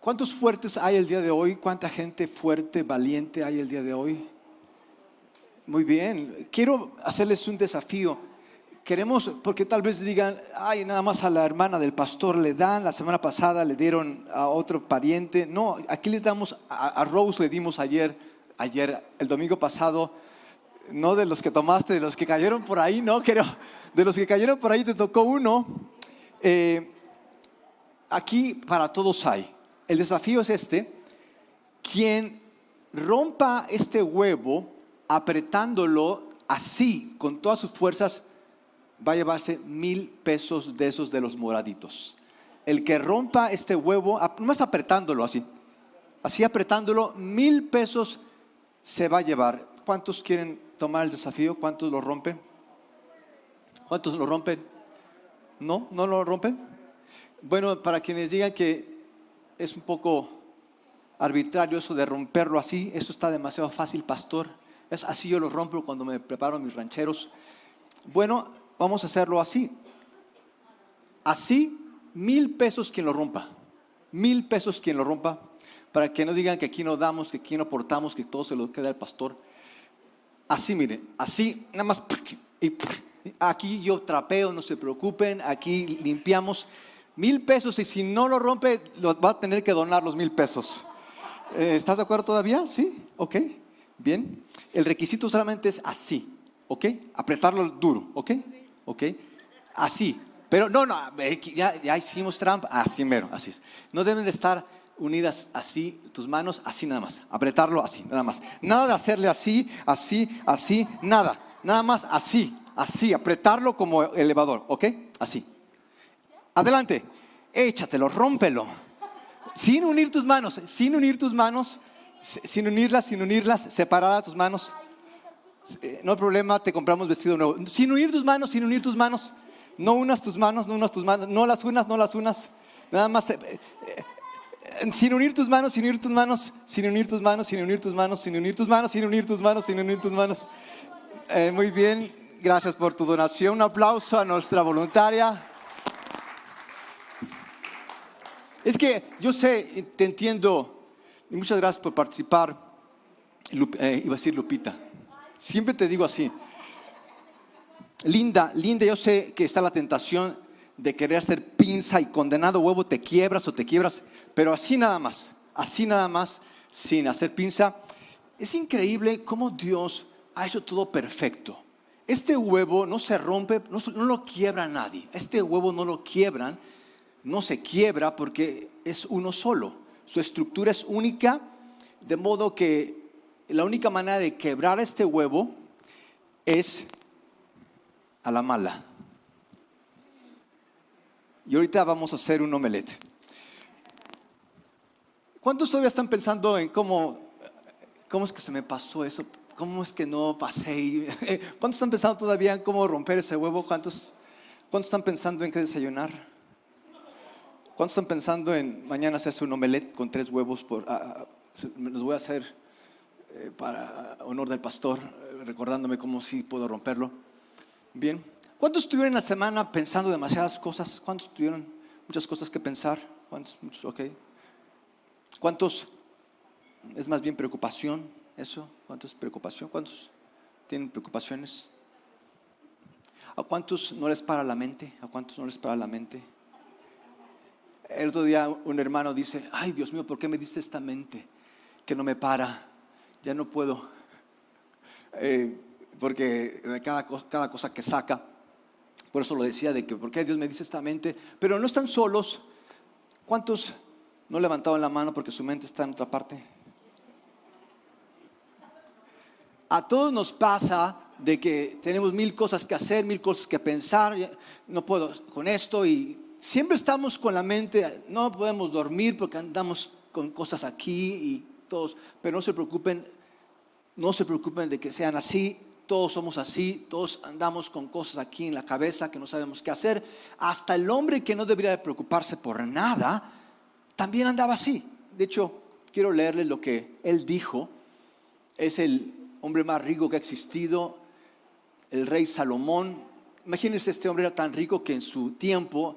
¿Cuántos fuertes hay el día de hoy? ¿Cuánta gente fuerte, valiente hay el día de hoy? Muy bien, quiero hacerles un desafío. Queremos, porque tal vez digan, ay, nada más a la hermana del pastor le dan, la semana pasada le dieron a otro pariente. No, aquí les damos, a, Rose le dimos ayer, ayer, el domingo pasado, no de los que tomaste, de los que cayeron por ahí, no, creo, de los que cayeron por ahí te tocó uno. Eh, aquí para todos hay. El desafío es este, quien rompa este huevo, apretándolo así, con todas sus fuerzas, va a llevarse mil pesos de esos de los moraditos. El que rompa este huevo, más apretándolo así, así apretándolo, mil pesos se va a llevar. ¿Cuántos quieren tomar el desafío? ¿Cuántos lo rompen? ¿Cuántos lo rompen? ¿No? ¿No lo rompen? Bueno, para quienes digan que es un poco arbitrario eso de romperlo así, eso está demasiado fácil, pastor. Es así yo lo rompo cuando me preparo mis rancheros. Bueno, vamos a hacerlo así. Así, mil pesos quien lo rompa. Mil pesos quien lo rompa. Para que no digan que aquí no damos, que aquí no aportamos, que todo se lo queda al pastor. Así, miren, así, nada más. Y aquí yo trapeo, no se preocupen. Aquí limpiamos mil pesos y si no lo rompe, va a tener que donar los mil pesos. Eh, ¿Estás de acuerdo todavía? Sí, ok, bien. El requisito solamente es así, ¿ok? Apretarlo duro, ¿ok? ¿Ok? Así. Pero no, no, ya, ya hicimos trampa, así mero, así. No deben de estar unidas así, tus manos así nada más. Apretarlo así, nada más. Nada de hacerle así, así, así, nada. Nada más así, así, apretarlo como elevador, ¿ok? Así. Adelante, échatelo, rómpelo. Sin unir tus manos, sin unir tus manos, sin unirlas, sin unirlas, separadas tus manos. Eh, no hay problema, te compramos vestido nuevo. Sin unir tus manos, sin unir tus manos. No unas tus manos, no unas tus manos. No las unas, no las unas. Nada más. Eh, eh, sin unir tus manos, sin unir tus manos, sin unir tus manos, sin unir tus manos, sin unir tus manos, sin unir tus manos, sin unir tus manos. muy bien, gracias por tu donación. Un aplauso a nuestra voluntaria. Es que yo sé, te entiendo, y muchas gracias por participar, eh, iba a decir Lupita. Siempre te digo así. Linda, linda, yo sé que está la tentación de querer hacer pinza y condenado huevo te quiebras o te quiebras, pero así nada más, así nada más, sin hacer pinza. Es increíble cómo Dios ha hecho todo perfecto. Este huevo no se rompe, no, no lo quiebra nadie. Este huevo no lo quiebran no se quiebra porque es uno solo. Su estructura es única, de modo que la única manera de quebrar este huevo es a la mala. Y ahorita vamos a hacer un omelette. ¿Cuántos todavía están pensando en cómo, cómo es que se me pasó eso? ¿Cómo es que no pasé? ¿Cuántos están pensando todavía en cómo romper ese huevo? ¿Cuántos, cuántos están pensando en qué desayunar? ¿Cuántos están pensando en mañana hacerse un omelette con tres huevos? Por, ah, ah, los voy a hacer eh, para honor del pastor, eh, recordándome cómo sí puedo romperlo. Bien. ¿Cuántos estuvieron la semana pensando demasiadas cosas? ¿Cuántos tuvieron muchas cosas que pensar? ¿Cuántos? Ok. ¿Cuántos es más bien preocupación? ¿Eso? ¿Cuántos preocupación? ¿Cuántos tienen preocupaciones? ¿A cuántos no les para la mente? ¿A cuántos no les para la mente? El otro día un hermano dice, ay Dios mío, ¿por qué me diste esta mente que no me para? Ya no puedo. Eh, porque cada, cada cosa que saca, por eso lo decía de que, ¿por qué Dios me dice esta mente? Pero no están solos. ¿Cuántos no levantaban la mano porque su mente está en otra parte? A todos nos pasa de que tenemos mil cosas que hacer, mil cosas que pensar, no puedo con esto y siempre estamos con la mente, no podemos dormir porque andamos con cosas aquí y todos, pero no se preocupen, no se preocupen de que sean así, todos somos así, todos andamos con cosas aquí en la cabeza que no sabemos qué hacer. Hasta el hombre que no debería de preocuparse por nada, también andaba así. De hecho, quiero leerle lo que él dijo. Es el hombre más rico que ha existido, el rey Salomón. Imagínense, este hombre era tan rico que en su tiempo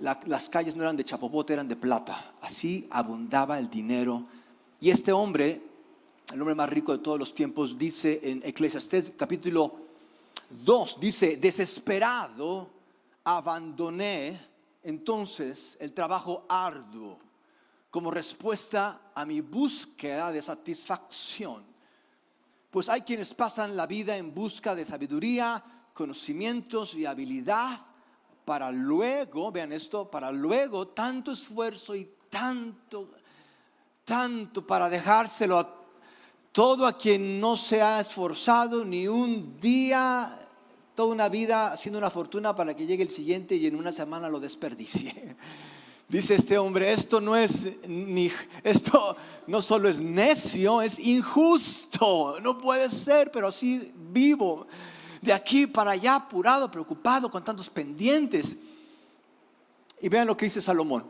las calles no eran de chapopote, eran de plata. Así abundaba el dinero. Y este hombre, el hombre más rico de todos los tiempos, dice en Eclesiastés capítulo 2, dice, desesperado, abandoné entonces el trabajo arduo como respuesta a mi búsqueda de satisfacción. Pues hay quienes pasan la vida en busca de sabiduría, conocimientos y habilidad para luego, vean esto, para luego tanto esfuerzo y tanto, tanto para dejárselo a todo a quien no se ha esforzado ni un día, toda una vida haciendo una fortuna para que llegue el siguiente y en una semana lo desperdicie. Dice este hombre, esto no es ni esto no solo es necio, es injusto. No puede ser, pero así vivo de aquí para allá, apurado, preocupado, con tantos pendientes. Y vean lo que dice Salomón.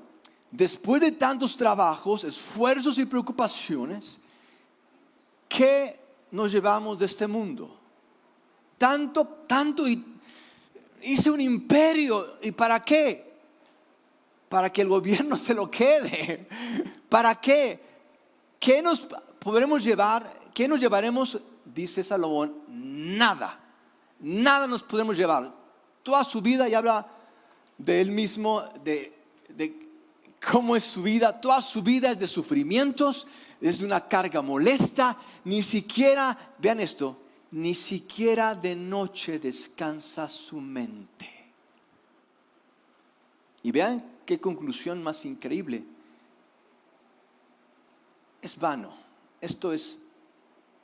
Después de tantos trabajos, esfuerzos y preocupaciones, ¿qué nos llevamos de este mundo? Tanto, tanto y hice un imperio. ¿Y para qué? para que el gobierno se lo quede. ¿Para qué? ¿Qué nos podremos llevar? ¿Qué nos llevaremos? Dice Salomón, nada. Nada nos podemos llevar. Toda su vida y habla de él mismo, de, cómo es su vida. Toda su vida es de sufrimientos, es de una carga molesta. Ni siquiera, vean esto, ni siquiera de noche descansa su mente. Y vean qué conclusión más increíble. Es vano. Esto es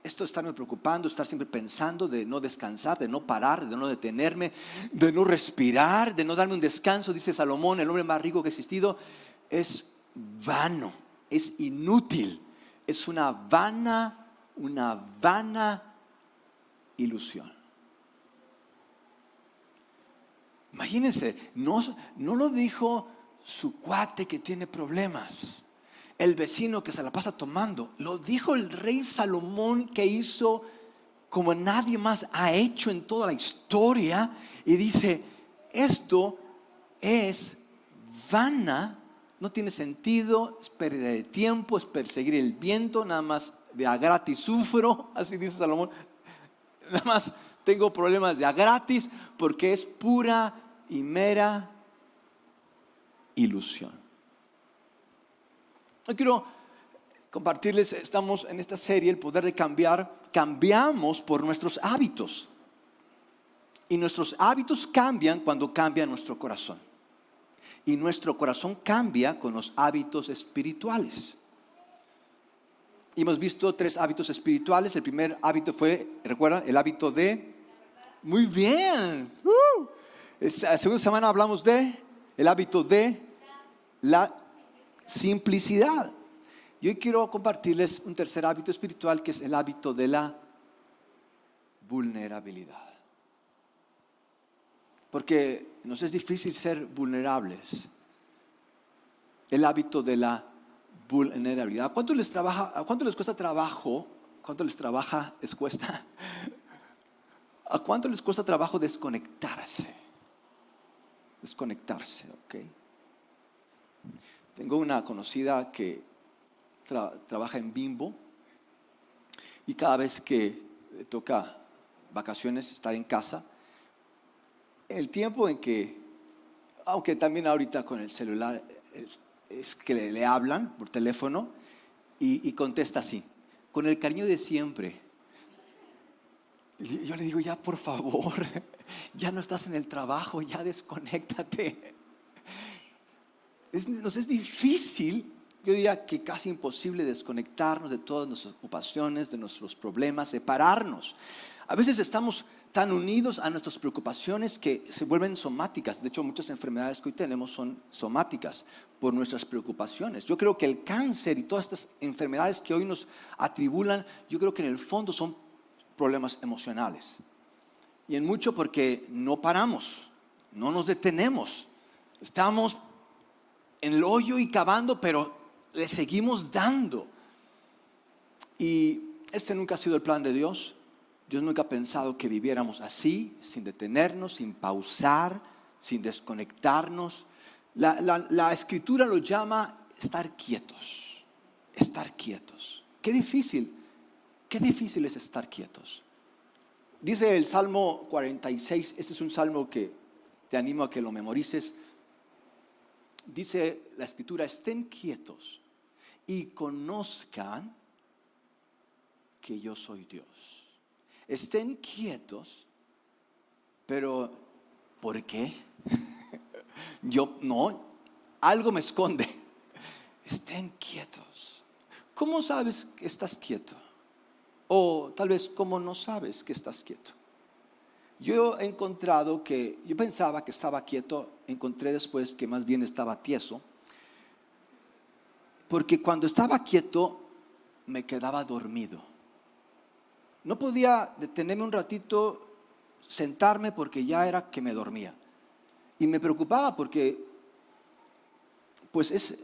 esto estarme preocupando, estar siempre pensando de no descansar, de no parar, de no detenerme, de no respirar, de no darme un descanso, dice Salomón, el hombre más rico que ha existido, es vano, es inútil, es una vana, una vana ilusión. Imagínense, no, no lo dijo su cuate que tiene problemas, el vecino que se la pasa tomando. Lo dijo el rey Salomón que hizo como nadie más ha hecho en toda la historia y dice, esto es vana, no tiene sentido, es pérdida de tiempo, es perseguir el viento, nada más de a gratis sufro, así dice Salomón, nada más tengo problemas de a gratis porque es pura y mera ilusión. Yo quiero compartirles, estamos en esta serie, el poder de cambiar, cambiamos por nuestros hábitos. Y nuestros hábitos cambian cuando cambia nuestro corazón. Y nuestro corazón cambia con los hábitos espirituales. Y hemos visto tres hábitos espirituales. El primer hábito fue, ¿recuerdan? El hábito de... Muy bien. Uh. La segunda semana hablamos de el hábito de la simplicidad. Y hoy quiero compartirles un tercer hábito espiritual que es el hábito de la vulnerabilidad. Porque nos es difícil ser vulnerables. El hábito de la vulnerabilidad. ¿Cuánto les trabaja, cuánto les cuesta trabajo? ¿Cuánto les trabaja, les cuesta? ¿A cuánto les cuesta trabajo desconectarse? desconectarse, ¿ok? Tengo una conocida que trabaja en Bimbo y cada vez que toca vacaciones, estar en casa, el tiempo en que, aunque también ahorita con el celular, es, que le, hablan por teléfono y, y contesta así, con el cariño de siempre. Yo le digo, ya por favor, ya no estás en el trabajo, ya desconéctate. Nos es difícil, yo diría que casi imposible desconectarnos de todas nuestras ocupaciones, de nuestros problemas, separarnos. A veces estamos tan unidos a nuestras preocupaciones que se vuelven somáticas. De hecho, muchas enfermedades que hoy tenemos son somáticas por nuestras preocupaciones. Yo creo que el cáncer y todas estas enfermedades que hoy nos atribulan, yo creo que en el fondo son problemas emocionales. Y en mucho porque no paramos, no nos detenemos. Estamos en el hoyo y cavando, pero le seguimos dando. Y este nunca ha sido el plan de Dios. Dios nunca ha pensado que viviéramos así, sin detenernos, sin pausar, sin desconectarnos. La, escritura lo llama estar quietos, estar quietos. Qué difícil, qué difícil es estar quietos. Dice el Salmo 46, este es un salmo que te animo a que lo memorices. Dice la escritura, estén quietos y conozcan que yo soy Dios. Estén quietos, pero ¿por qué? Yo no, algo me esconde. Estén quietos. ¿Cómo sabes que estás quieto? O tal vez, ¿cómo no sabes que estás quieto? Yo he encontrado que, yo pensaba que estaba quieto, encontré después que más bien estaba tieso, porque cuando estaba quieto me quedaba dormido. No podía detenerme un ratito, sentarme porque ya era que me dormía. Y me preocupaba porque, pues es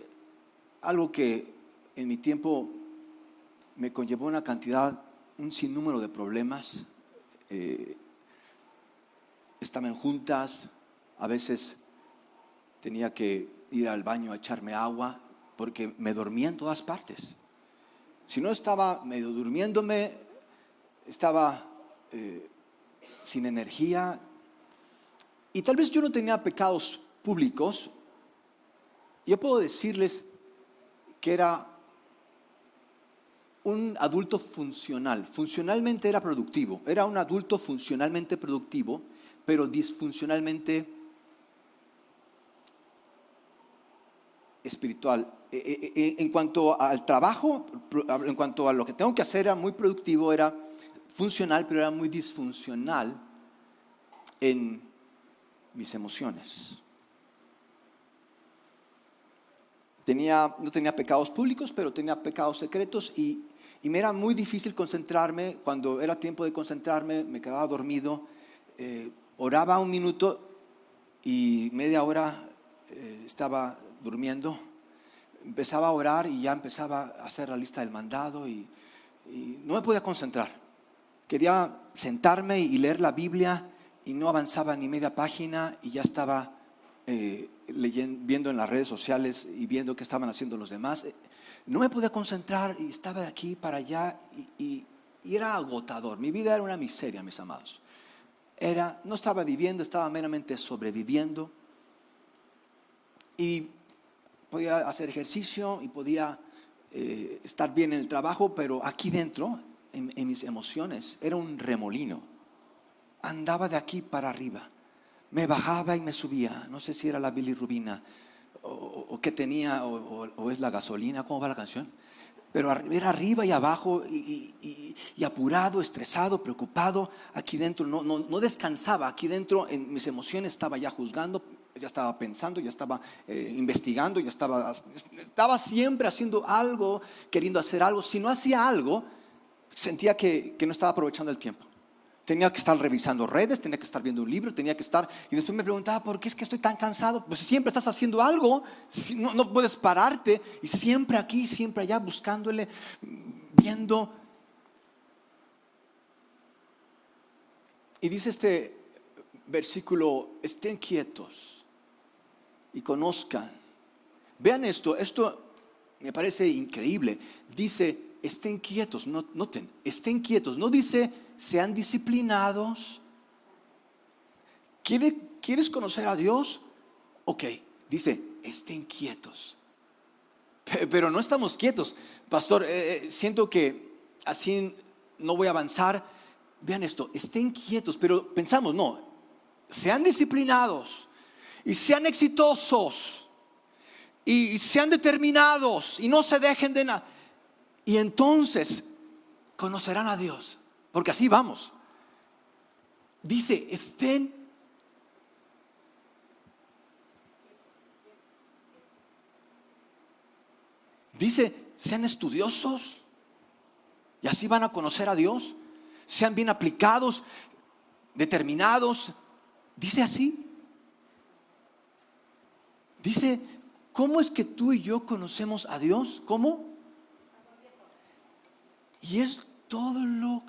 algo que en mi tiempo me conllevó una cantidad, un sinnúmero de problemas. Eh, estaba en juntas, a veces tenía que ir al baño a echarme agua porque me dormía en todas partes. Si no estaba medio durmiéndome, estaba eh, sin energía, y tal vez yo no tenía pecados públicos, yo puedo decirles que era un adulto funcional, funcionalmente era productivo, era un adulto funcionalmente productivo, pero disfuncionalmente espiritual. E, e, e, en cuanto al trabajo, en cuanto a lo que tengo que hacer, era muy productivo, era funcional, pero era muy disfuncional en mis emociones. Tenía, no tenía pecados públicos, pero tenía pecados secretos y, me era muy difícil concentrarme. Cuando era tiempo de concentrarme, me quedaba dormido. Eh, oraba un minuto y media hora eh, estaba durmiendo. Empezaba a orar y ya empezaba a hacer la lista del mandado y, y no me podía concentrar. Quería sentarme y leer la Biblia y no avanzaba ni media página y ya estaba eh, leyendo, viendo en las redes sociales y viendo qué estaban haciendo los demás. No me podía concentrar y estaba de aquí para allá y, era agotador. Mi vida era una miseria, mis amados. Era, no estaba viviendo, estaba meramente sobreviviendo. Y podía hacer ejercicio y podía eh, estar bien en el trabajo, pero aquí dentro, en mis emociones, era un remolino andaba de aquí para arriba. Me bajaba y me subía. No sé si era la bilirrubina o, o qué tenía, o, es la gasolina, ¿cómo va la canción? Pero era arriba y abajo y, apurado, estresado, preocupado. Aquí dentro no, descansaba. Aquí dentro en mis emociones estaba ya juzgando, ya estaba pensando, ya estaba eh, investigando, ya estaba, estaba siempre haciendo algo, queriendo hacer algo. Si no hacía algo, sentía que no estaba aprovechando el tiempo tenía que estar revisando redes, tenía que estar viendo un libro, tenía que estar... Y después me preguntaba, ¿por qué es que estoy tan cansado? Pues siempre estás haciendo algo, no, no puedes pararte y siempre aquí, siempre allá, buscándole, viendo. Y dice este versículo, estén quietos y conozcan. Vean esto, esto me parece increíble. Dice, estén quietos, noten, estén quietos. No dice, sean disciplinados. ¿Quieres conocer a Dios? Ok, dice, estén quietos. Pero no estamos quietos. Pastor, eh, eh, siento que así no voy a avanzar. Vean esto, estén quietos, pero pensamos, no, sean disciplinados y sean exitosos y sean determinados y no se dejen de nada. Y entonces conocerán a Dios. Porque así vamos. Dice, estén Dice, sean estudiosos y así van a conocer a Dios. Sean bien aplicados, determinados. Dice así. Dice, ¿cómo es que tú y yo conocemos a Dios? ¿Cómo? Y es todo lo,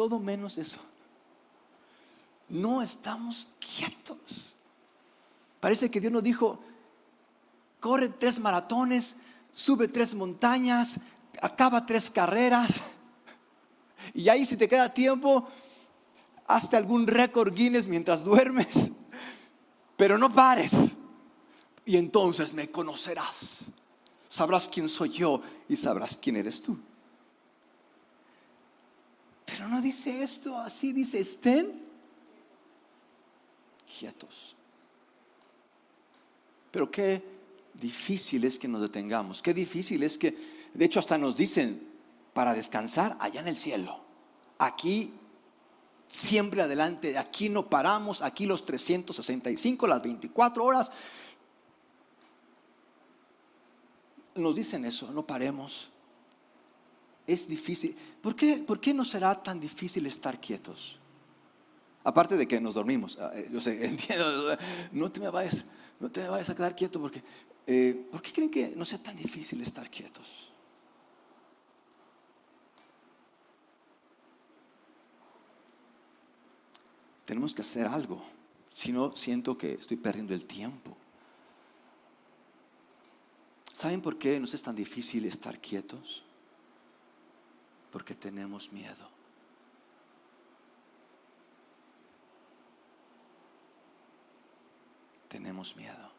todo menos eso. No estamos quietos. Parece que Dios nos dijo, corre tres maratones, sube tres montañas, acaba tres carreras. Y ahí si te queda tiempo, hazte algún récord Guinness mientras duermes, pero no pares. Y entonces me conocerás. Sabrás quién soy yo y sabrás quién eres tú. Pero no dice esto así, dice, estén quietos. Pero qué difícil es que nos detengamos, qué difícil es que, de hecho hasta nos dicen, para descansar allá en el cielo. Aquí siempre adelante, aquí no paramos, aquí los 365, las 24 horas. Nos dicen eso, no paremos. Es difícil. ¿Por qué, ¿Por qué no será tan difícil estar quietos? Aparte de que nos dormimos. Ah, eh, yo sé, entiendo, no te me vayas, no te vayas a quedar quieto porque... Eh, ¿Por qué creen que no sea tan difícil estar quietos? tenemos que hacer algo. Si no, siento que estoy perdiendo el tiempo. ¿Saben por qué nos es tan difícil estar quietos? Porque tenemos miedo. Tenemos miedo.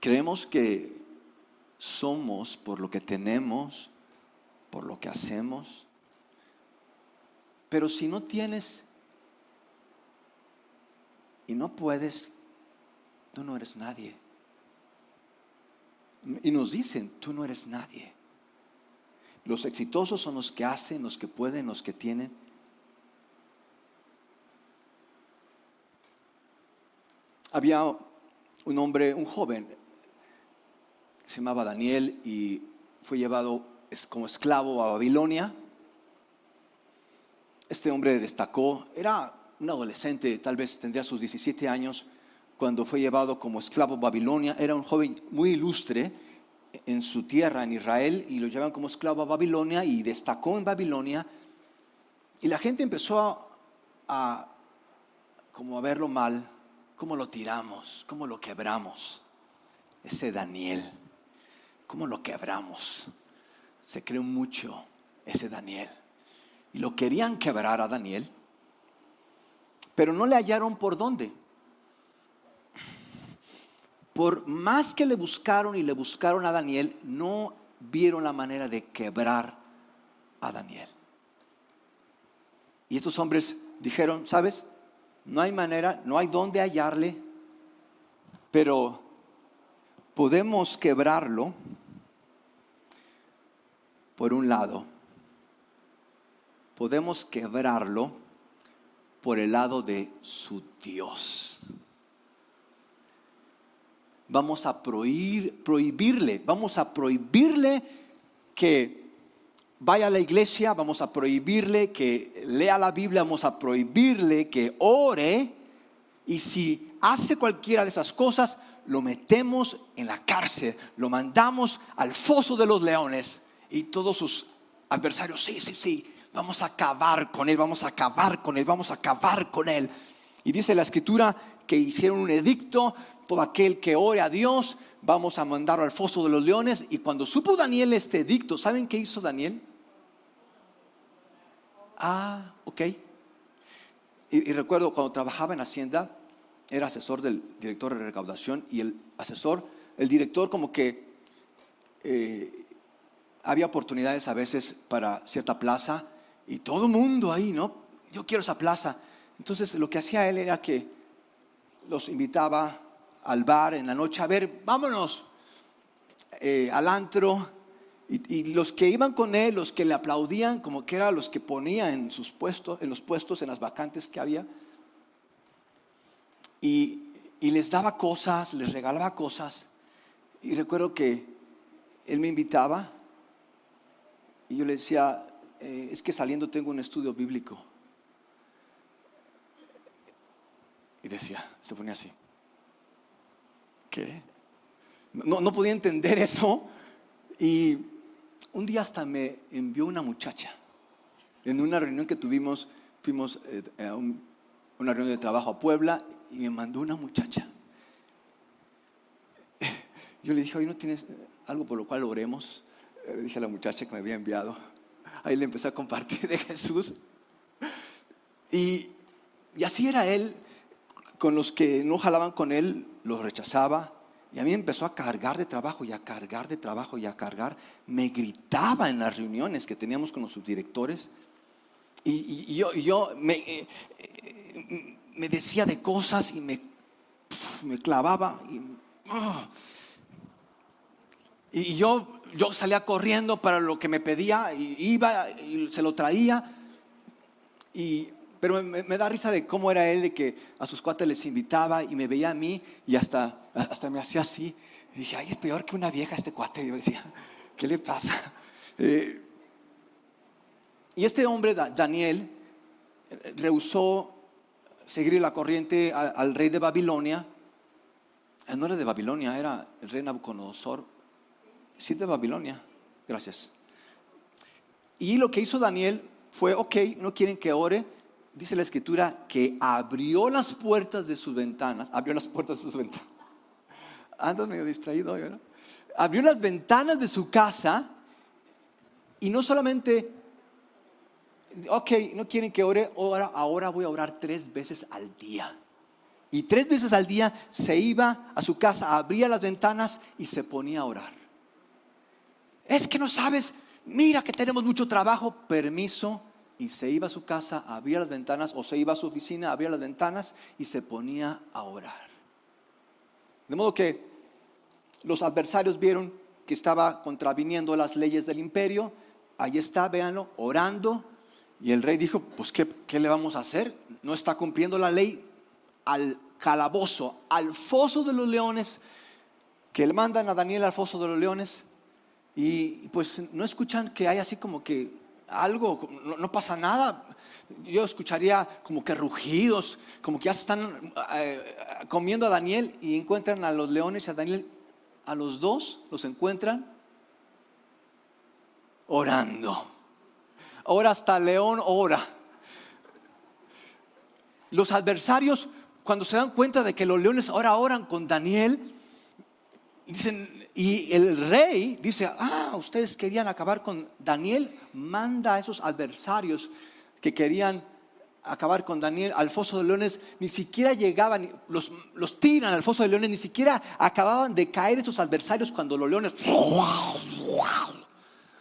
Creemos que somos por lo que tenemos, por lo que hacemos, pero si no tienes y no puedes, tú no eres nadie. Y nos dicen, tú no eres nadie. Los exitosos son los que hacen, los que pueden, los que tienen. Había un hombre, un joven, se llamaba Daniel y fue llevado como esclavo a Babilonia este hombre destacó, era un adolescente, tal vez tendría sus 17 años, cuando fue llevado como esclavo a Babilonia. Era un joven muy ilustre en su tierra, en Israel, y lo llevan como esclavo a Babilonia y destacó en Babilonia. Y la gente empezó a, como a verlo mal, cómo lo tiramos, cómo lo quebramos. Ese Daniel, cómo lo quebramos. Se creó mucho ese Daniel y lo querían quebrar a Daniel, pero no le hallaron por dónde. Por más que le buscaron y le buscaron a Daniel, no vieron la manera de quebrar a Daniel. Y estos hombres dijeron, ¿sabes? No hay manera, no hay dónde hallarle, pero podemos quebrarlo por un lado podemos quebrarlo por el lado de su Dios. Vamos a prohibir, prohibirle, vamos a prohibirle que vaya a la iglesia, vamos a prohibirle que lea la Biblia, vamos a prohibirle que ore y si hace cualquiera de esas cosas, lo metemos en la cárcel, lo mandamos al foso de los leones y todos sus adversarios, sí, sí, sí, vamos a acabar con él, vamos a acabar con él, vamos a acabar con él. Y dice la escritura que hicieron un edicto, todo aquel que ore a Dios, vamos a mandarlo al foso de los leones. Y cuando supo Daniel este edicto, ¿saben qué hizo Daniel? Ah, ok. Y, recuerdo cuando trabajaba en Hacienda, era asesor del director de recaudación y el asesor, el director como que eh, había oportunidades a veces para cierta plaza y todo mundo ahí, ¿no? Yo quiero esa plaza. Entonces lo que hacía él era que los invitaba al bar en la noche, a ver, vámonos eh, al antro. Y, los que iban con él, los que le aplaudían, como que eran los que ponía en sus puestos, en los puestos, en las vacantes que había. Y, y les daba cosas, les regalaba cosas. Y recuerdo que él me invitaba y yo le decía, eh, es que saliendo tengo un estudio bíblico. Y decía, se ponía así. No, podía entender eso. Y un día hasta me envió una muchacha. En una reunión que tuvimos, fuimos eh, a una reunión de trabajo a Puebla y me mandó una muchacha. Yo le dije, hoy no tienes algo por lo cual oremos. Le dije a la muchacha que me había enviado. Ahí le empecé a compartir de Jesús. Y así era él. Con los que no jalaban con él, los rechazaba. Y a mí empezó a cargar de trabajo y a cargar de trabajo y a cargar. Me gritaba en las reuniones que teníamos con los subdirectores. Y, yo, yo me, eh, eh, me, decía de cosas y me, me clavaba. Y, ah. y yo, yo salía corriendo para lo que me pedía, y iba y se lo traía. Y, pero me, da risa de cómo era él, de que a sus cuates les invitaba y me veía a mí y hasta, hasta me hacía así. Y dije, ay, es peor que una vieja este cuate. Y yo decía, ¿qué le pasa? Eh, y este hombre, Daniel, rehusó seguir la corriente al, rey de Babilonia. Eh, no era de Babilonia, era el rey Nabucodonosor. Sí, de Babilonia. Gracias. Y lo que hizo Daniel fue, ok, no quieren que ore. Dice la escritura que abrió las puertas de sus ventanas. Abrió las puertas de sus ventanas. Ando medio distraído. Abrió las ventanas de su casa y no solamente ok, no quieren que ore, ahora, ahora voy a orar tres veces al día. Y tres veces al día se iba a su casa, abría las ventanas y se ponía a orar. Es que no sabes, mira que tenemos mucho trabajo, permiso. Y se iba a su casa, abría las ventanas, o se iba a su oficina, abría las ventanas y se ponía a orar. De modo que los adversarios vieron que estaba contraviniendo las leyes del imperio. Ahí está, véanlo, orando, y el rey dijo, pues ¿qué, le vamos a hacer? No está cumpliendo la ley al calabozo, al foso de los leones, que le mandan a Daniel al foso de los leones. Y pues no escuchan que hay así como que algo, no, pasa nada. Yo escucharía como que rugidos, como que ya están eh, comiendo a Daniel y encuentran a los leones y a Daniel, a los dos los encuentran orando ahora hasta león ora. Los adversarios, cuando se dan cuenta de que los leones ahora oran con Daniel, dicen, y el rey dice, ah, ustedes querían acabar con Daniel, manda a esos adversarios que querían acabar con Daniel al foso de leones, ni siquiera llegaban, los, los tiran al foso de leones, ni siquiera acababan de caer esos adversarios cuando los leones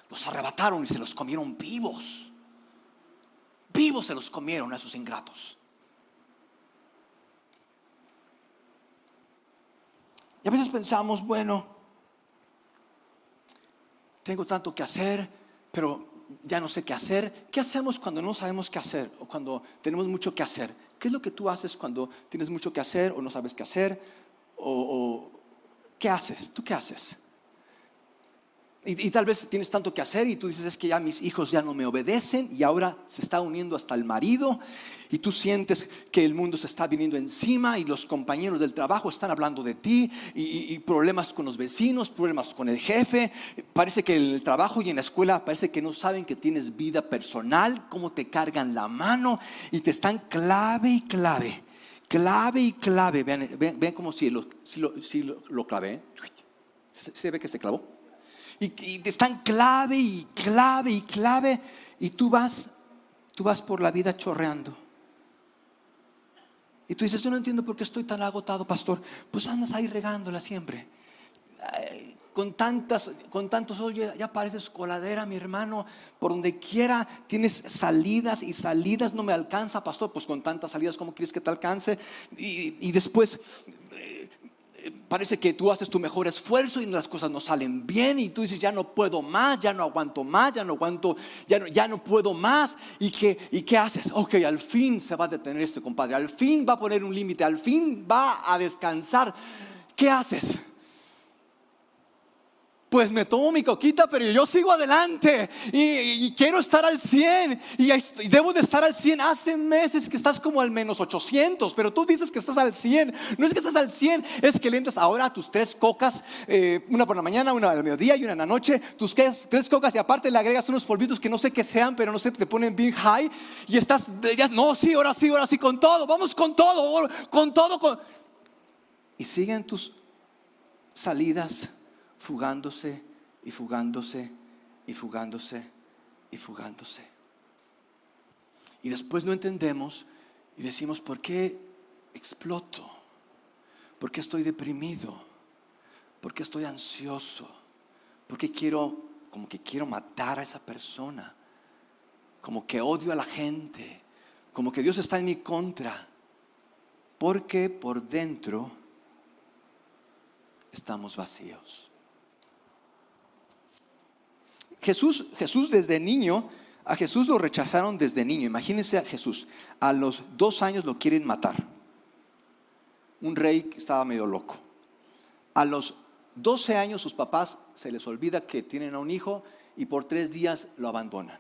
los arrebataron y se los comieron vivos. Vivos se los comieron a esos ingratos. Y a veces pensamos, bueno, tengo tanto que hacer, pero ya no sé qué hacer. ¿Qué hacemos cuando no sabemos qué hacer o cuando tenemos mucho que hacer? ¿Qué es lo que tú haces cuando tienes mucho que hacer o no sabes qué hacer? ¿O, qué haces? ¿Tú qué haces? Y, tal vez tienes tanto que hacer y tú dices es que ya mis hijos ya no me obedecen y ahora se está uniendo hasta el marido y tú sientes que el mundo se está viniendo encima y los compañeros del trabajo están hablando de ti y, problemas con los vecinos, problemas con el jefe. Parece que en el trabajo y en la escuela parece que no saben que tienes vida personal, cómo te cargan la mano y te están clave y clave, clave y clave. Vean, vean, como si lo, si lo, si lo, clavé. ¿Se ve que se clavó? Y, te están clave y clave y clave y tú vas, tú vas por la vida chorreando. Y tú dices, yo no entiendo por qué estoy tan agotado, pastor. Pues andas ahí regándola siempre. con tantas, con tantos, oye, ya pareces coladera, mi hermano. Por donde quiera tienes salidas y salidas, no me alcanza, pastor. Pues con tantas salidas, ¿cómo quieres que te alcance? Y, y después parece que tú haces tu mejor esfuerzo y las cosas no salen bien y tú dices, ya no puedo más, ya no aguanto más, ya no aguanto, ya no, ya no puedo más. ¿Y qué, ¿Y qué haces? Ok, al fin se va a detener este compadre, al fin va a poner un límite, al fin va a descansar. ¿Qué haces? Pues me tomo mi coquita, pero yo sigo adelante y, quiero estar al 100 y, debo de estar al 100. Hace meses que estás como al menos 800, pero tú dices que estás al 100. No es que estás al 100, es que le entras ahora a tus tres cocas, eh, una por la mañana, una al mediodía y una en la noche, tus tres cocas y aparte le agregas unos polvitos que no sé qué sean, pero no sé, te ponen bien high y estás, ya, no, sí, ahora sí, ahora sí, con todo, vamos con todo, con todo, con... Y siguen tus salidas fugándose y fugándose y fugándose y fugándose. Y después no entendemos y decimos, ¿por qué exploto? ¿Por qué estoy deprimido? ¿Por qué estoy ansioso? ¿Por qué quiero, como que quiero matar a esa persona? Como que odio a la gente, como que Dios está en mi contra. Porque por dentro estamos vacíos. Jesús, Jesús desde niño, a Jesús lo rechazaron desde niño. Imagínense a Jesús, a los dos años lo quieren matar. Un rey que estaba medio loco. A los 12 años sus papás se les olvida que tienen a un hijo y por tres días lo abandonan.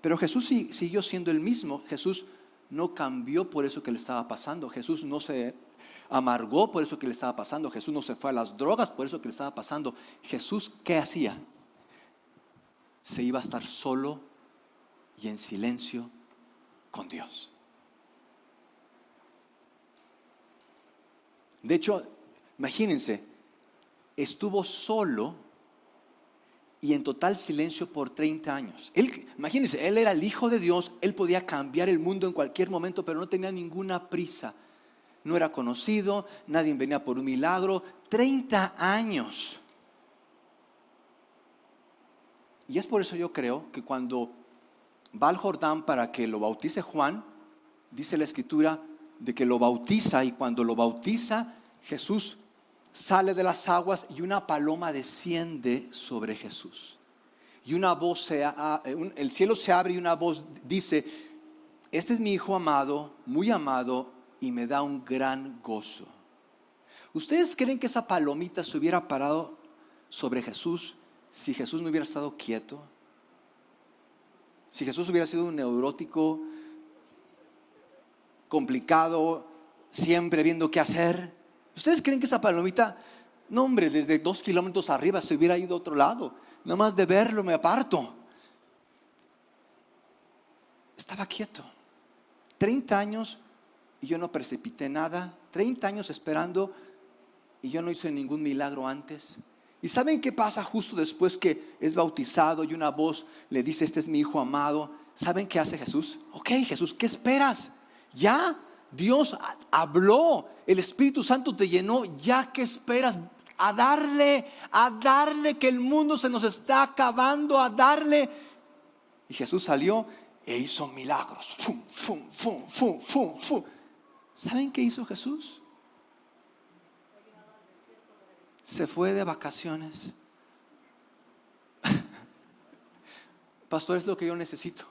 Pero Jesús siguió siendo el mismo. Jesús no cambió por eso que le estaba pasando. Jesús no se amargó por eso que le estaba pasando. Jesús no se fue a las drogas por eso que le estaba pasando. Jesús, ¿qué hacía? Se iba a estar solo y en silencio con Dios. De hecho, imagínense, estuvo solo y en total silencio por 30 años. Él, imagínense, él era el Hijo de Dios, él podía cambiar el mundo en cualquier momento, pero no tenía ninguna prisa. No era conocido, nadie venía por un milagro. 30 años. Y es por eso yo creo que cuando va al Jordán para que lo bautice Juan, dice la escritura de que lo bautiza y cuando lo bautiza Jesús sale de las aguas y una paloma desciende sobre Jesús. Y una voz, se, el cielo se abre y una voz dice, este es mi Hijo amado, muy amado, y me da un gran gozo. ¿Ustedes creen que esa palomita se hubiera parado sobre Jesús si Jesús no hubiera estado quieto? Si Jesús hubiera sido un neurótico, complicado, siempre viendo qué hacer. ¿Ustedes creen que esa palomita, no hombre, desde dos kilómetros arriba se hubiera ido a otro lado? Nada más de verlo me aparto. Estaba quieto. 30 años y yo no precipité nada. 30 años esperando y yo no hice ningún milagro antes. ¿Y saben qué pasa justo después que es bautizado y una voz le dice, este es mi hijo amado? ¿Saben qué hace Jesús? Ok, Jesús, ¿qué esperas? Ya Dios habló, el Espíritu Santo te llenó, ya que esperas a darle, a darle que el mundo se nos está acabando, a darle. Y Jesús salió e hizo milagros. ¿Saben qué hizo Jesús? Se fue de vacaciones. Pastor, es lo que yo necesito.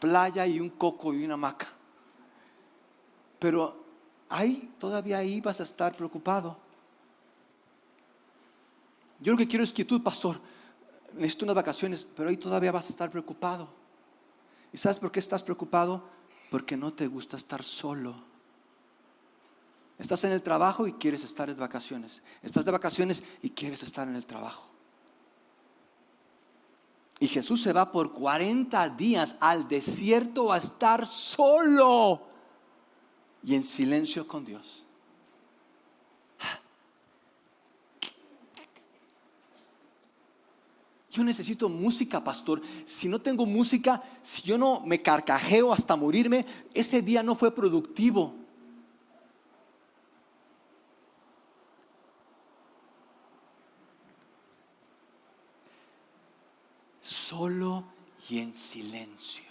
Playa y un coco y una hamaca. Pero ahí, todavía ahí vas a estar preocupado. Yo lo que quiero es quietud, pastor. Necesito unas vacaciones, pero ahí todavía vas a estar preocupado. ¿Y sabes por qué estás preocupado? Porque no te gusta estar solo. Estás en el trabajo y quieres estar de vacaciones. Estás de vacaciones y quieres estar en el trabajo. Y Jesús se va por 40 días al desierto a estar solo y en silencio con Dios. Yo necesito música, pastor. Si no tengo música, si yo no me carcajeo hasta morirme, ese día no fue productivo. Solo y en silencio.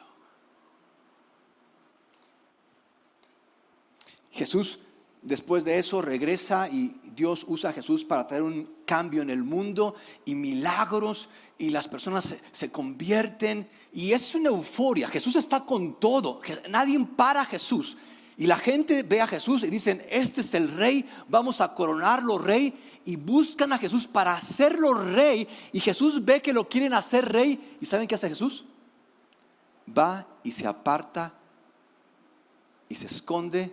Jesús después de eso regresa y Dios usa a Jesús para traer un cambio en el mundo y milagros y las personas se, convierten y es una euforia. Jesús está con todo, nadie para a Jesús. Y la gente ve a Jesús y dicen, este es el rey, vamos a coronarlo rey. Y buscan a Jesús para hacerlo rey. Y Jesús ve que lo quieren hacer rey. ¿Y saben qué hace Jesús? Va y se aparta y se esconde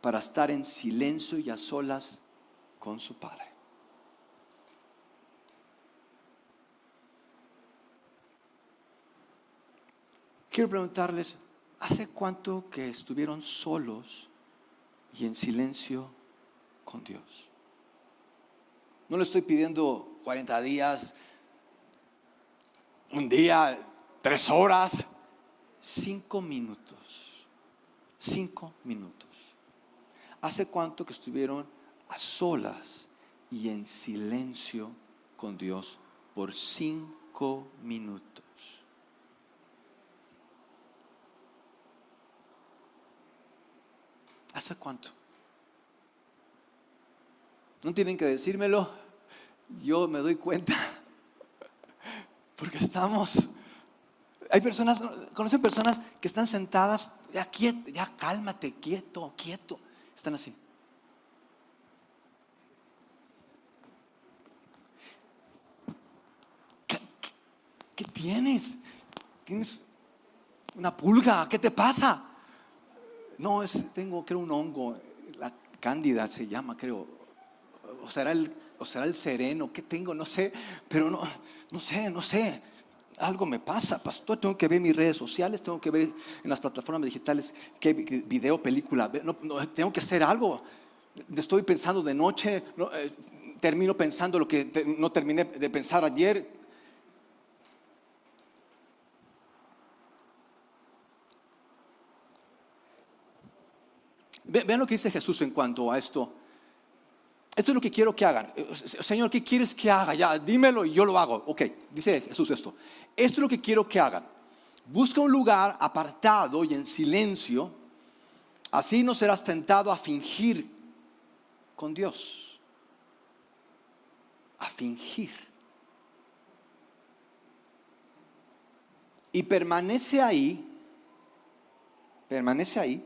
para estar en silencio y a solas con su Padre. Quiero preguntarles, ¿hace cuánto que estuvieron solos y en silencio con Dios? No le estoy pidiendo 40 días, un día, tres horas, cinco minutos. Cinco minutos. ¿Hace cuánto que estuvieron a solas y en silencio con Dios por cinco minutos? ¿Hace cuánto? No tienen que decírmelo, yo me doy cuenta, porque estamos, hay personas, conocen personas que están sentadas, ya quieto, ya cálmate, quieto, quieto, están así. ¿Qué, tienes? ¿Tienes una pulga? ¿Qué te pasa? No, es, tengo, creo, un hongo, la cándida se llama, creo. O será el, o será el sereno, ¿qué tengo? No sé, pero no, no sé, no sé. Algo me pasa, pastor. Tengo que ver mis redes sociales, tengo que ver en las plataformas digitales qué video, película. Tengo que hacer algo. Estoy pensando de noche, eh, termino pensando lo que no terminé de pensar ayer. Vean lo que dice Jesús en cuanto a esto. Esto es lo que quiero que hagan. Señor, ¿qué quieres que haga? Ya, dímelo y yo lo hago. Ok, dice Jesús esto. Esto es lo que quiero que hagan. Busca un lugar apartado y en silencio. Así no serás tentado a fingir con Dios. A fingir. Y permanece ahí, permanece ahí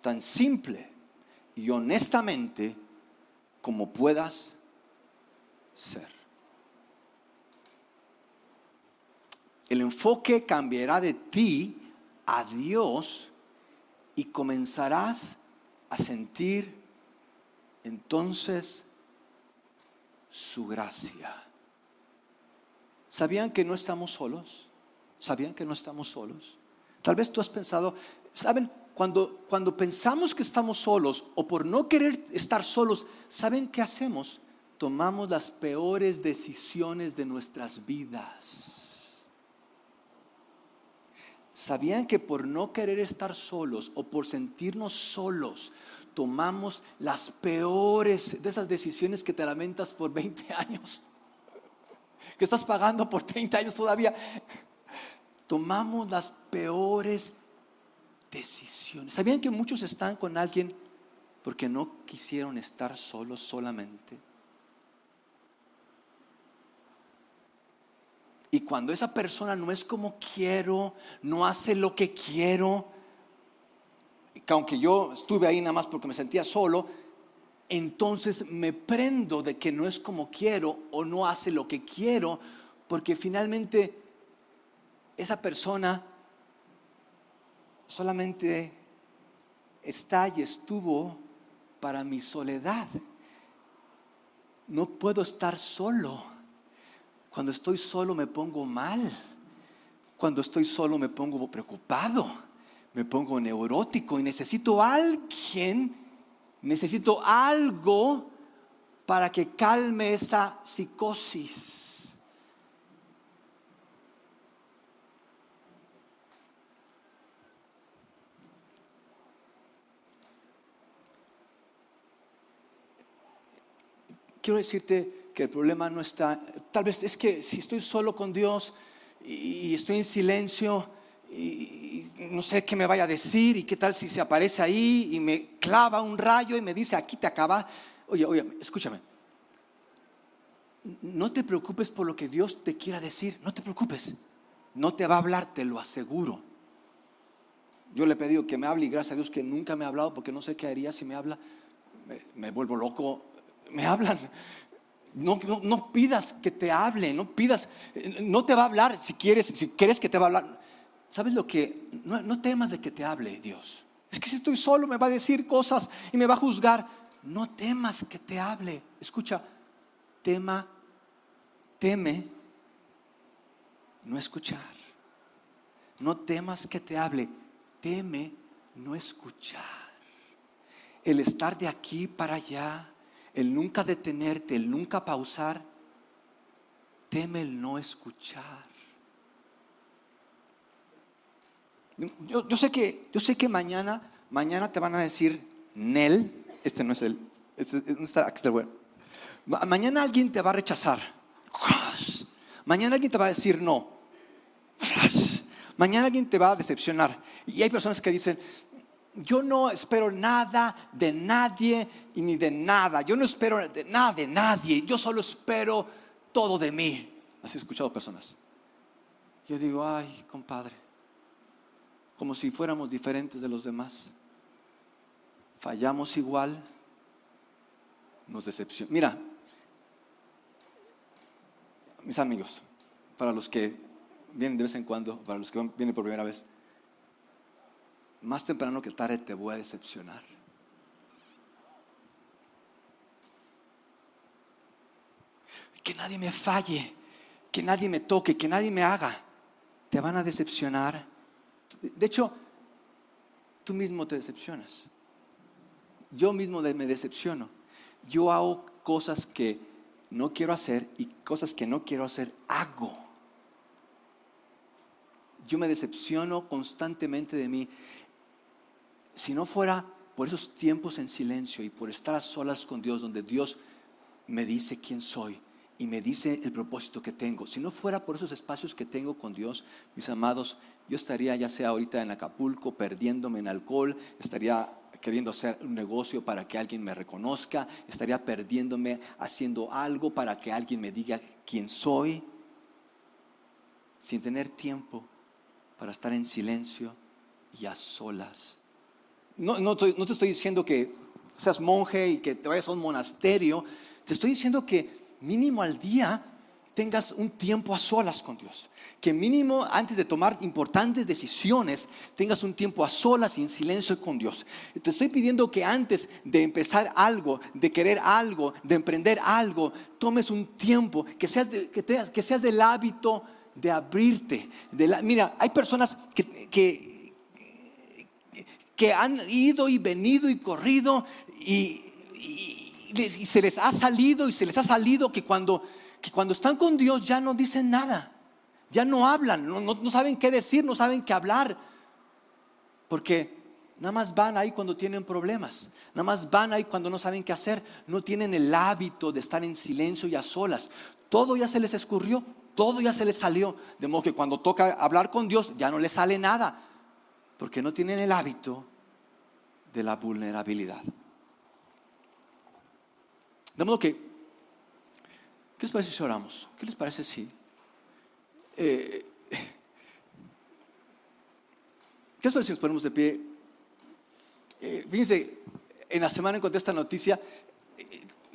tan simple y honestamente como puedas ser. El enfoque cambiará de ti a Dios y comenzarás a sentir entonces su gracia. ¿Sabían que no estamos solos? ¿Sabían que no estamos solos? Tal vez tú has pensado, ¿saben? Cuando, cuando pensamos que estamos solos o por no querer estar solos, ¿saben qué hacemos? Tomamos las peores decisiones de nuestras vidas. ¿Sabían que por no querer estar solos o por sentirnos solos, tomamos las peores de esas decisiones que te lamentas por 20 años? Que estás pagando por 30 años todavía. Tomamos las peores decisiones. ¿Sabían que muchos están con alguien porque no quisieron estar solos solamente? Y cuando esa persona no es como quiero, no hace lo que quiero, que aunque yo estuve ahí nada más porque me sentía solo, entonces me prendo de que no es como quiero o no hace lo que quiero, porque finalmente esa persona solamente está y estuvo para mi soledad. No puedo estar solo. Cuando estoy solo me pongo mal. Cuando estoy solo me pongo preocupado. Me pongo neurótico y necesito a alguien, necesito algo para que calme esa psicosis. Quiero decirte que el problema no está, tal vez es que si estoy solo con Dios y estoy en silencio y no sé qué me vaya a decir y qué tal si se aparece ahí y me clava un rayo y me dice, aquí te acaba. Oye, oye, escúchame. No te preocupes por lo que Dios te quiera decir, no te preocupes. No te va a hablar, te lo aseguro. Yo le he pedido que me hable y gracias a Dios que nunca me ha hablado porque no sé qué haría si me habla. Me, vuelvo loco. Me hablan. No, pidas que te hable, no pidas, no te va a hablar si quieres, si quieres que te va a hablar. ¿Sabes lo que? No, no temas de que te hable Dios. Es que si estoy solo me va a decir cosas y me va a juzgar. No temas que te hable. Escucha, tema, teme no escuchar. No temas que te hable, teme no escuchar. El estar de aquí para allá, el nunca detenerte, el nunca pausar, teme el no escuchar. Yo, sé que, yo sé que mañana, mañana te van a decir, Nel, este no es el, este, está, Mañana alguien te va a rechazar. Mañana alguien te va a decir no. Mañana alguien te va a decepcionar. Y hay personas que dicen, yo no espero nada de nadie y ni de nada. Yo no espero de nada de nadie. Yo solo espero todo de mí. Así he escuchado personas. Yo digo, ay, compadre, como si fuéramos diferentes de los demás. Fallamos igual, nos decepcionamos. Mira, mis amigos, para los que vienen de vez en cuando, para los que vienen por primera vez, más temprano que tarde te voy a decepcionar. Que nadie me falle, que nadie me toque, que nadie me haga. Te van a decepcionar. De hecho, tú mismo te decepcionas. Yo mismo me decepciono. Yo hago cosas que no quiero hacer y cosas que no quiero hacer, hago. Yo me decepciono constantemente de mí. Si no fuera por esos tiempos en silencio y por estar a solas con Dios, donde Dios me dice quién soy y me dice el propósito que tengo, si no fuera por esos espacios que tengo con Dios, mis amados, yo estaría ya sea ahorita en Acapulco perdiéndome en alcohol, estaría queriendo hacer un negocio para que alguien me reconozca, estaría perdiéndome haciendo algo para que alguien me diga quién soy, sin tener tiempo para estar en silencio y a solas. No, no, te estoy diciendo que seas monje y que te vayas a un monasterio, te estoy diciendo que mínimo al día tengas un tiempo a solas con Dios. Que mínimo antes de tomar importantes decisiones tengas un tiempo a solas y en silencio con Dios. Te estoy pidiendo que antes de empezar algo, de querer algo, de emprender algo, tomes un tiempo, que seas, que, que seas del hábito de abrirte. De la, mira, hay personas que, que, han ido y venido y corrido y, se les ha salido y se les ha salido que cuando que cuando están con Dios ya no dicen nada, ya no hablan, no, saben qué decir, no saben qué hablar, porque nada más van ahí cuando tienen problemas, nada más van ahí cuando no saben qué hacer, no tienen el hábito de estar en silencio y a solas. Todo ya se les escurrió, todo ya se les salió, de modo que cuando toca hablar con Dios ya no les sale nada, porque no tienen el hábito de la vulnerabilidad. De modo que ¿Qué les parece si oramos? ¿Qué les parece si... Eh, ¿Qué les parece si nos ponemos de pie? Eh, fíjense, en la semana encontré esta noticia.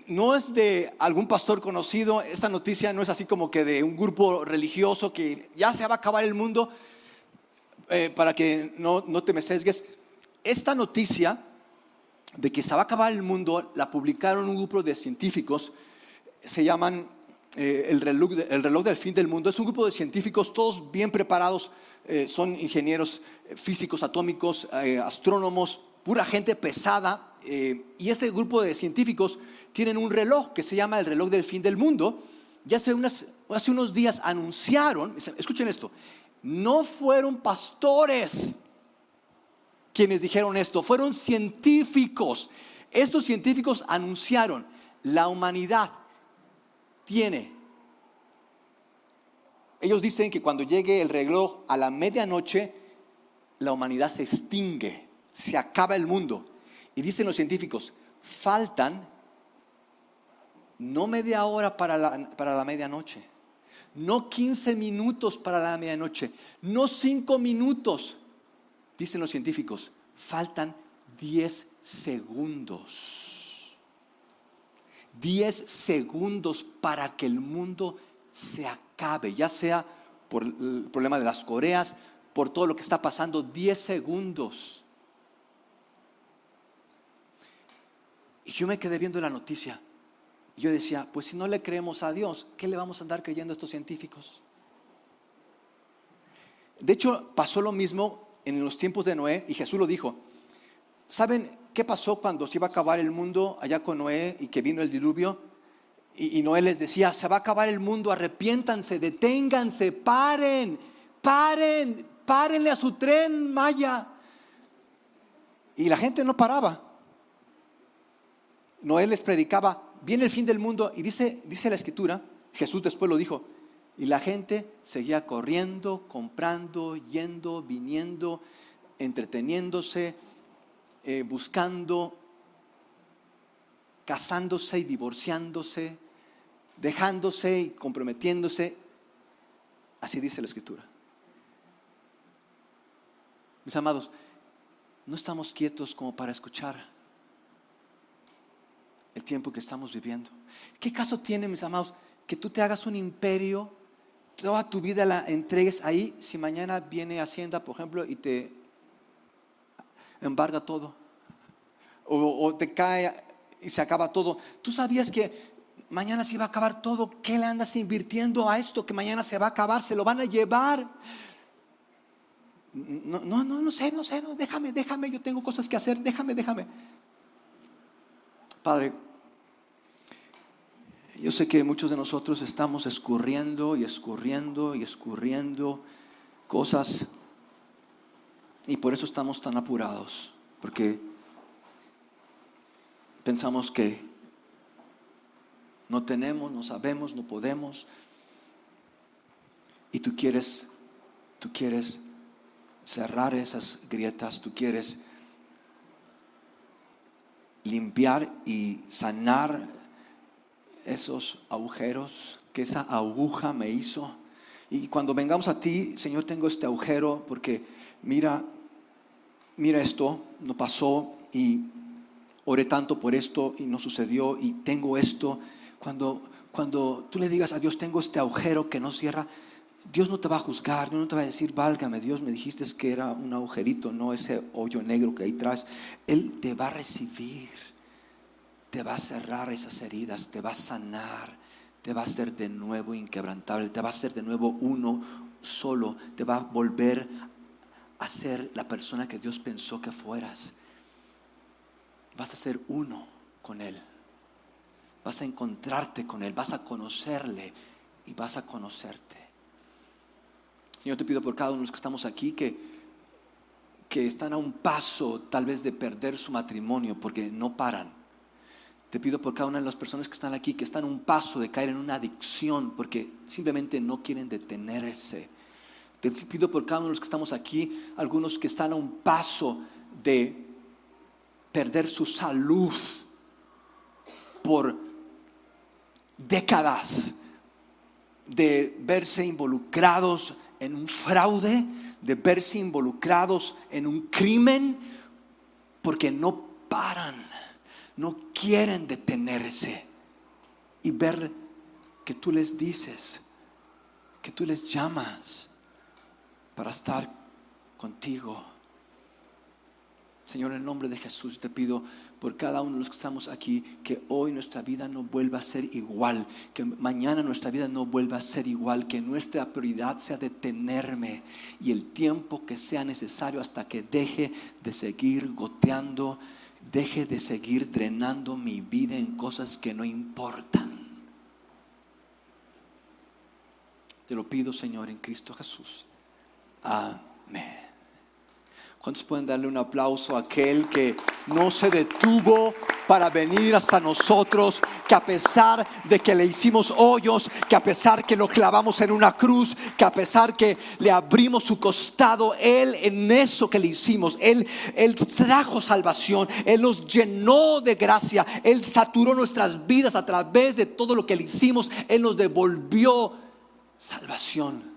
No es de algún pastor conocido, esta noticia no es así como que de un grupo religioso que ya se va a acabar el mundo, eh, para que no, no te me sesgues. Esta noticia de que se va a acabar el mundo la publicaron un grupo de científicos se llaman eh, el, reloj, el, reloj, del fin del mundo. Es un grupo de científicos, todos bien preparados, eh, son ingenieros eh, físicos, atómicos, astrónomos, pura gente pesada. y este grupo de científicos tienen un reloj que se llama el reloj del fin del mundo. Ya hace, hace unos días anunciaron, escuchen esto, no fueron pastores quienes dijeron esto, fueron científicos. Estos científicos anunciaron, la humanidad tiene. Ellos dicen que cuando llegue el reloj a la medianoche, la humanidad se extingue, se acaba el mundo. Y dicen los científicos, faltan no media hora para la, para la medianoche, no 15 minutos para la medianoche, no 5 minutos, dicen los científicos, faltan 10 segundos. 10 segundos para que el mundo se acabe, ya sea por el problema de las Coreas, por todo lo que está pasando, 10 segundos. Y yo me quedé viendo la noticia. Y yo decía, pues si no le creemos a Dios, ¿qué le vamos a andar creyendo a estos científicos? De hecho, pasó lo mismo en los tiempos de Noé y Jesús lo dijo. ¿Saben qué pasó cuando se iba a acabar el mundo allá con Noé y que vino el diluvio? Y, Noé les decía, se va a acabar el mundo, arrepiéntanse, deténganse, paren, paren, párenle a su tren, Maya. Y la gente no paraba. Noé les predicaba, viene el fin del mundo y dice, dice la escritura, Jesús después lo dijo, y la gente seguía corriendo, comprando, yendo, viniendo, entreteniéndose, eh, buscando, casándose y divorciándose, dejándose y comprometiéndose. Así dice la escritura. Mis amados, no estamos quietos como para escuchar el tiempo que estamos viviendo. ¿Qué caso tiene, mis amados, que tú te hagas un imperio toda tu vida la entregues ahí, si mañana viene Hacienda, por ejemplo, y te embarga todo, o, te cae y se acaba todo, tú sabías que mañana se va a acabar todo, ¿qué le andas invirtiendo a esto que mañana se va a acabar? Se lo van a llevar. No, no, no, no sé, no sé, déjame, déjame, yo tengo cosas que hacer, déjame, déjame. Padre, yo sé que muchos de nosotros estamos escurriendo y escurriendo y escurriendo cosas y por eso estamos tan apurados, porque pensamos que no tenemos, no sabemos, no podemos. Y tú quieres, tú quieres cerrar esas grietas, tú quieres limpiar y sanar esos agujeros que esa aguja me hizo. Y cuando vengamos a ti, Señor, tengo este agujero porque mira, mira esto, no pasó y oré tanto por esto y no sucedió y tengo esto. Cuando, cuando tú le digas a Dios, tengo este agujero que no cierra, Dios no te va a juzgar, Dios no te va a decir, válgame, Dios me dijiste que era un agujerito, no ese hoyo negro que hay atrás. Él te va a recibir te va a cerrar esas heridas, te va a sanar, te va a hacer de nuevo inquebrantable, te va a hacer de nuevo uno solo, te va a volver a ser la persona que Dios pensó que fueras. Vas a ser uno con Él. Vas a encontrarte con Él, vas a conocerle y vas a conocerte. Señor, te pido por cada uno de los que estamos aquí que, que están a un paso tal vez de perder su matrimonio porque no paran te pido por cada una de las personas que están aquí, que están a un paso de caer en una adicción, porque simplemente no quieren detenerse. Te pido por cada uno de los que estamos aquí, algunos que están a un paso de perder su salud por décadas, de verse involucrados en un fraude, de verse involucrados en un crimen, porque no paran no quieren detenerse y ver que tú les dices, que tú les llamas para estar contigo. Señor, en el nombre de Jesús te pido por cada uno de los que estamos aquí que hoy nuestra vida no vuelva a ser igual, que mañana nuestra vida no vuelva a ser igual, que nuestra prioridad sea detenerme y el tiempo que sea necesario hasta que deje de seguir goteando deje de seguir drenando mi vida en cosas que no importan. Te lo pido, Señor, en Cristo Jesús. Amén. ¿Cuántos pueden darle un aplauso a aquel que no se detuvo para venir hasta nosotros, que a pesar de que le hicimos hoyos, que a pesar que lo clavamos en una cruz, que a pesar que le abrimos su costado, Él en eso que le hicimos, Él, Él trajo salvación, Él nos llenó de gracia, Él saturó nuestras vidas a través de todo lo que le hicimos, Él nos devolvió salvación.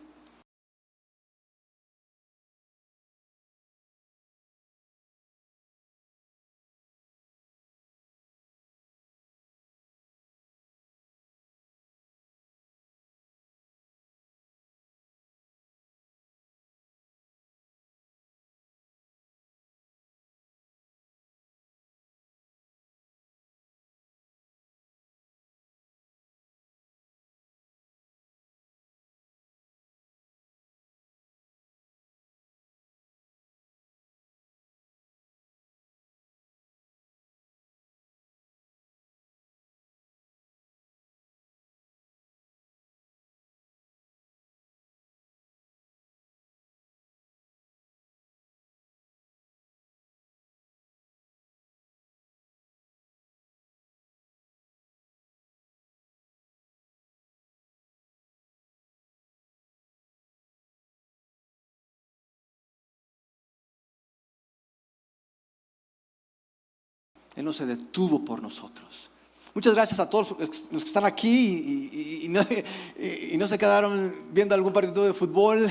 Él no se detuvo por nosotros. Muchas gracias a todos los que están aquí y, no, se quedaron viendo algún partido de fútbol,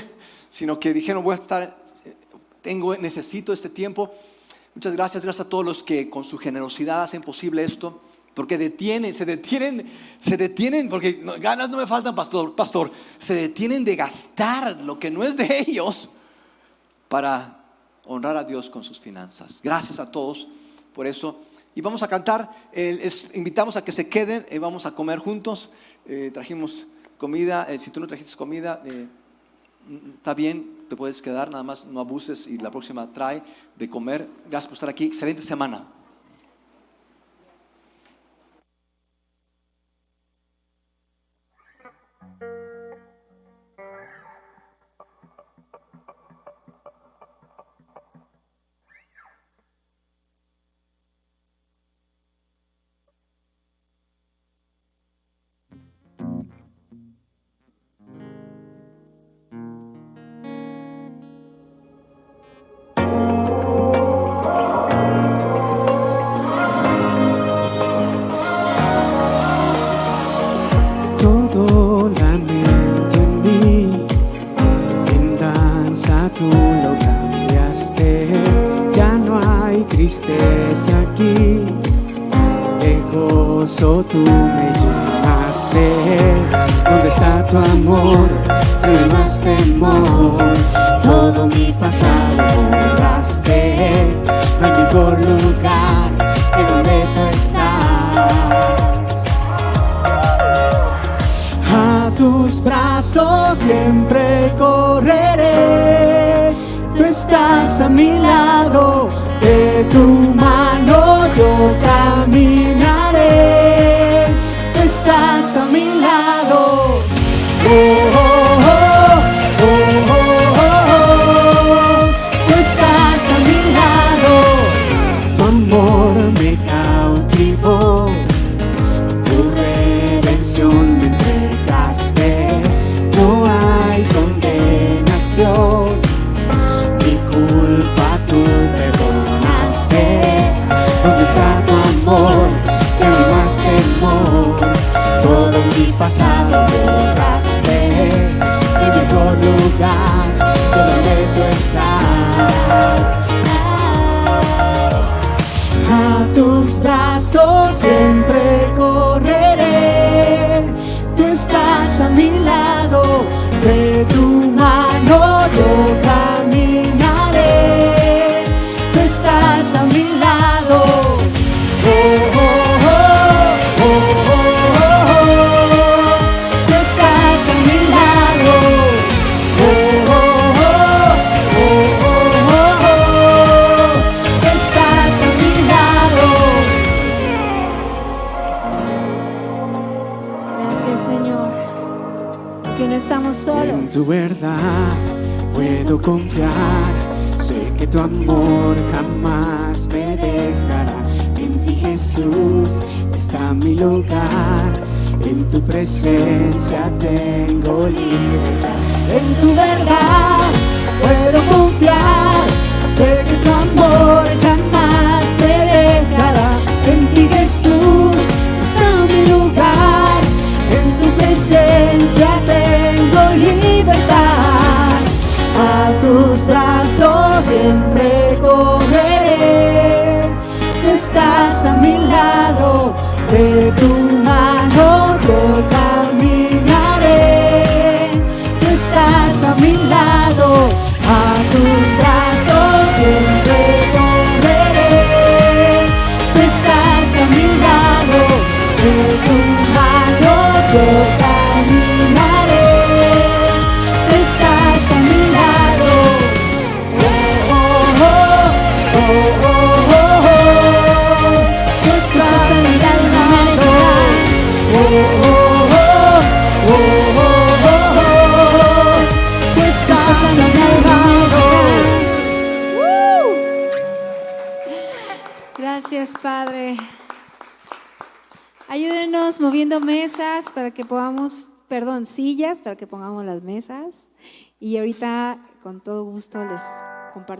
sino que dijeron, voy a estar, tengo, necesito este tiempo. Muchas gracias, gracias a todos los que con su generosidad hacen posible esto, porque detienen, se detienen, se detienen, porque ganas no me faltan, pastor, pastor, se detienen de gastar lo que no es de ellos para honrar a Dios con sus finanzas. Gracias a todos por eso y vamos a cantar. invitamos a que se queden, eh, vamos a comer juntos. Eh, trajimos comida, eh, si tú no trajiste comida, está bien, te puedes quedar, nada más no abuses y la próxima trae de comer. Gracias por estar aquí, excelente semana. trajiste aquí, de gozo tú me llenaste. ¿Dónde está tu amor? Ya no hay más temor, todo mi pasado borraste. No hay mejor lugar que donde tú estás. A tus brazos siempre correré tú estás a mi lado tu mano yo En tu verdad puedo confiar, sé que tu amor jamás me dejará. En ti Jesús está mi lugar, en tu presencia tengo libertad. En tu verdad puedo confiar, sé que tu amor jamás me dejará. En ti Jesús está mi lugar presencia tengo libertad. A tus brazos siempre correré. Tú estás a mi lado, de tu mano yo caminaré. Tú estás a mi lado, a tus para que podamos, perdón, sillas para que pongamos las mesas. Y ahorita con todo gusto les comparto.